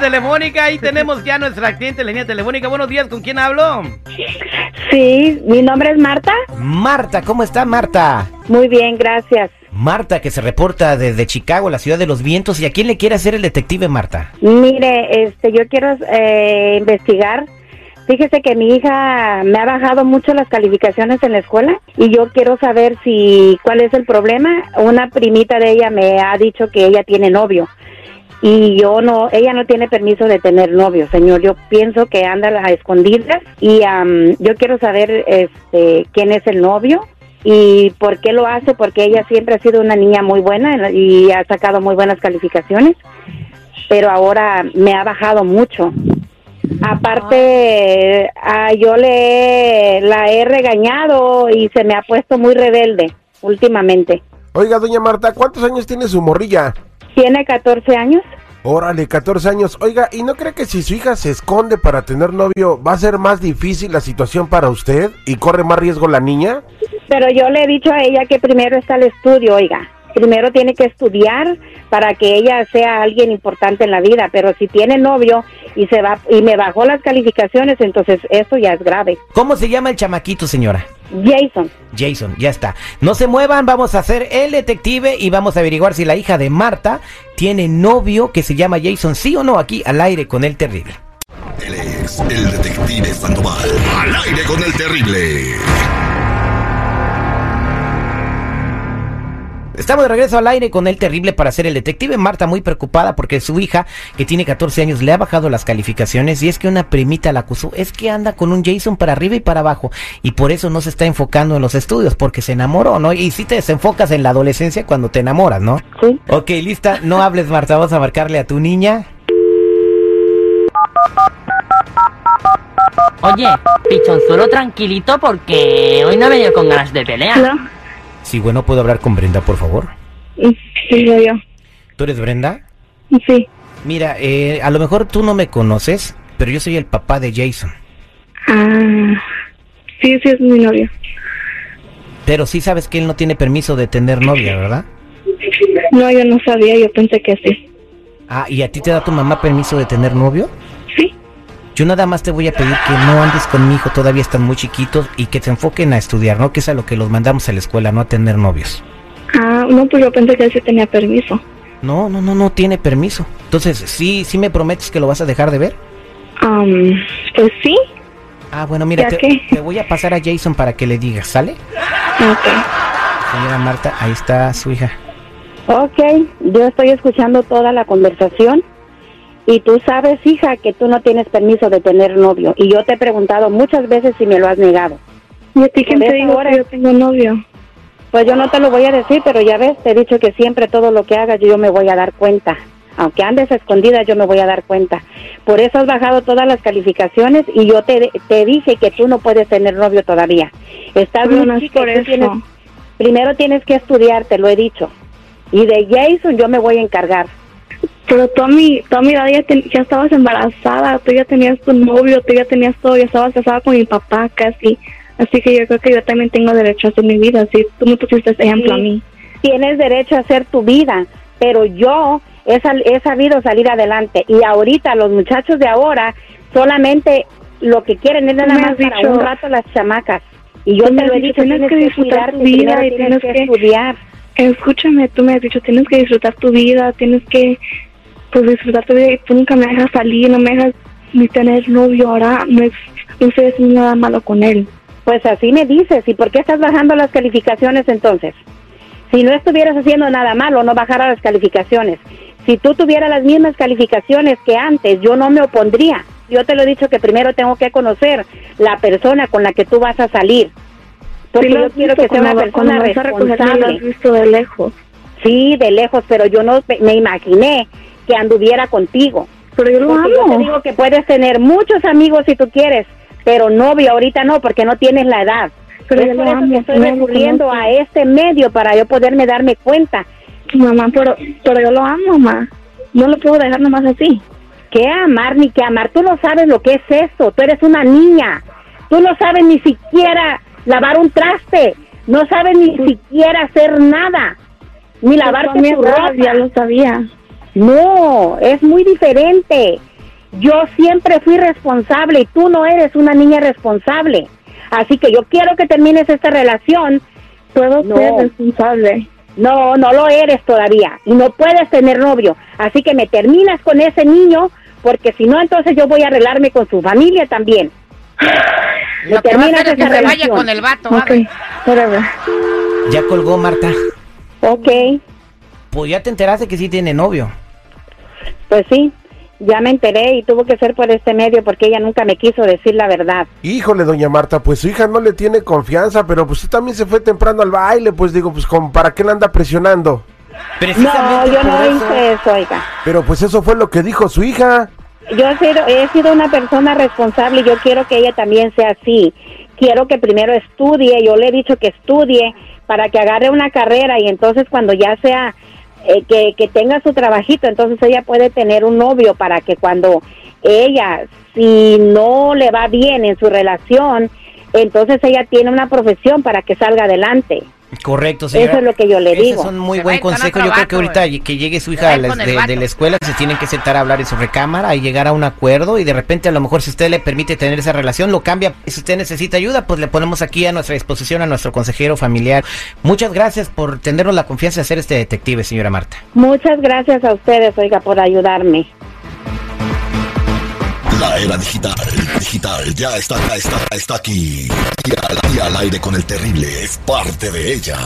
telefónica y tenemos ya nuestra cliente en la línea telefónica. Buenos días, ¿con quién hablo? Sí, mi nombre es Marta. Marta, ¿cómo está Marta? Muy bien, gracias. Marta, que se reporta desde Chicago, la ciudad de los vientos. ¿Y a quién le quiere hacer el detective, Marta? Mire, este, yo quiero eh, investigar. Fíjese que mi hija me ha bajado mucho las calificaciones en la escuela y yo quiero saber si cuál es el problema. Una primita de ella me ha dicho que ella tiene novio y yo no, ella no tiene permiso de tener novio, señor. Yo pienso que anda a escondidas y am, yo quiero saber este, quién es el novio y por qué lo hace, porque ella siempre ha sido una niña muy buena y ha sacado muy buenas calificaciones, pero ahora me ha bajado mucho. Aparte, ah, yo le la he regañado y se me ha puesto muy rebelde últimamente. Oiga, doña Marta, ¿cuántos años tiene su morrilla? Tiene 14 años. Órale, 14 años. Oiga, ¿y no cree que si su hija se esconde para tener novio va a ser más difícil la situación para usted y corre más riesgo la niña? Pero yo le he dicho a ella que primero está el estudio, oiga. Primero tiene que estudiar para que ella sea alguien importante en la vida, pero si tiene novio y se va y me bajó las calificaciones, entonces eso ya es grave. ¿Cómo se llama el chamaquito, señora? Jason, Jason, ya está. No se muevan, vamos a hacer el detective y vamos a averiguar si la hija de Marta tiene novio que se llama Jason, sí o no, aquí al aire con el terrible. Él es el detective Sandoval. Al aire con el terrible. Estamos de regreso al aire con el terrible para ser el detective. Marta muy preocupada porque su hija, que tiene 14 años, le ha bajado las calificaciones y es que una primita la acusó. Es que anda con un Jason para arriba y para abajo y por eso no se está enfocando en los estudios porque se enamoró, ¿no? Y si te desenfocas en la adolescencia cuando te enamoras, ¿no? sí. Ok, lista. No hables, Marta. Vamos a marcarle a tu niña. Oye, pichonzuelo tranquilito porque hoy no he venido con ganas de pelear. ¿No? Sí, bueno, ¿puedo hablar con Brenda, por favor? Sí, soy yo. ¿Tú eres Brenda? Sí. Mira, eh, a lo mejor tú no me conoces, pero yo soy el papá de Jason. Ah, sí, sí, es mi novio. Pero sí sabes que él no tiene permiso de tener novia, ¿verdad? No, yo no sabía, yo pensé que sí. Ah, ¿y a ti te da tu mamá permiso de tener novio? Yo nada más te voy a pedir que no andes con mi hijo, todavía están muy chiquitos, y que se enfoquen a estudiar, ¿no? Que es a lo que los mandamos a la escuela, no a tener novios. Ah, no, pues yo pensé que él sí tenía permiso. No, no, no, no tiene permiso. Entonces, ¿sí, sí me prometes que lo vas a dejar de ver? Um, pues sí. Ah, bueno, mira, ¿Ya te, te voy a pasar a Jason para que le digas, ¿sale? Ok. Señora Marta, ahí está su hija. Ok, yo estoy escuchando toda la conversación y tú sabes, hija, que tú no tienes permiso de tener novio y yo te he preguntado muchas veces si me lo has negado. ¿Y a ti quién te dijo que yo tengo novio? Pues yo no te lo voy a decir, pero ya ves, te he dicho que siempre todo lo que hagas yo me voy a dar cuenta. Aunque andes a escondidas, yo me voy a dar cuenta. Por eso has bajado todas las calificaciones y yo te, te dije que tú no puedes tener novio todavía. Estás no es chica y por tú eso. tienes- primero tienes que estudiar, te lo he dicho. Y de Jason yo me voy a encargar. Pero tú a mi, tú a mi edad ya, ya estabas embarazada, tú ya tenías tu novio, tú ya tenías todo, ya estabas casada con mi papá casi. Así que yo creo que yo también tengo derecho a hacer mi vida, así tú me pusiste ejemplo a mí. Tienes derecho a hacer tu vida, pero yo he, sal- he sabido salir adelante. Y ahorita los muchachos de ahora solamente lo que quieren es nada más para dicho- un rato las chamacas. Y yo te lo he dicho, tienes que disfrutar tu vida y tienes que- estudiar. Escúchame, tú me has dicho, tienes que disfrutar tu vida, tienes que pues disfrutar tu vida y tú nunca me dejas salir, no me dejas ni tener novio, ahora no, es, no estoy haciendo nada malo con él. Pues así me dices. ¿Y por qué estás bajando las calificaciones entonces? Si no estuvieras haciendo nada malo, no bajara las calificaciones. Si tú tuvieras las mismas calificaciones que antes, yo no me opondría. Yo te lo he dicho que primero tengo que conocer la persona con la que tú vas a salir. Porque Sí yo quiero que sea una persona lo has responsable. visto de lejos. Sí, de lejos, pero yo no me imaginé que anduviera contigo. Pero yo lo Porque yo amo. te digo que puedes tener muchos amigos si tú quieres, pero novio ahorita no, porque no tienes la edad. Pero es yo por lo eso amo, que estoy lo recurriendo a este medio para yo poderme darme cuenta. Mamá, pero, pero yo lo amo, mamá. No lo puedo dejar nomás así. ¿Qué amar ni qué amar? Tú no sabes lo que es eso. Tú eres una niña. Tú no sabes ni siquiera lavar un traste. No sabes ni siquiera hacer nada. Ni lavarte tu ropa. Ya lo sabía. No, es muy diferente. Yo siempre fui responsable y tú no eres una niña responsable. Así que yo quiero que termines esta relación. Puedo No. ser responsable. No, no lo eres todavía y no puedes tener novio. Así que me terminas con ese niño porque si no, entonces yo voy a arreglarme con su familia también. Me Lo que va a terminas hacer es que esa vaya relación. con el vato. Ya colgó Marta. Ok, Pues ya te enteraste que sí tiene novio. Pues sí, ya me enteré y tuvo que ser por este medio porque ella nunca me quiso decir la verdad. Híjole, doña Marta, pues su hija no le tiene confianza, pero pues usted también se fue temprano al baile, pues digo, pues como para qué la anda presionando. No, yo no eso. hice eso, oiga. Pero pues eso fue lo que dijo su hija. Yo he sido, he sido una persona responsable y yo quiero que ella también sea así. Quiero que primero estudie, yo le he dicho que estudie para que agarre una carrera y entonces cuando ya sea, eh, que, que tenga su trabajito, entonces ella puede tener un novio para que cuando ella, si no le va bien en su relación, entonces ella tiene una profesión para que salga adelante. Correcto, señora. Eso es lo que yo le Ese digo. es un muy Se buen consejo. Yo creo que ahorita que llegue su hija va a a ir las con el de, de la escuela, se tienen que sentar a hablar en su recámara y llegar a un acuerdo y de repente a lo mejor si usted le permite tener esa relación, lo cambia. Si usted necesita ayuda, pues le ponemos aquí a nuestra disposición a nuestro consejero familiar. Muchas gracias por tenernos la confianza de ser este detective, señora Marta. Muchas gracias a ustedes, oiga, por ayudarme. La era digital, digital, ya está, está, está aquí. Y al, y al aire con el terrible es parte de ella.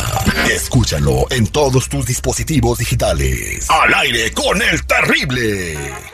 Escúchalo en todos tus dispositivos digitales. Al aire con el terrible.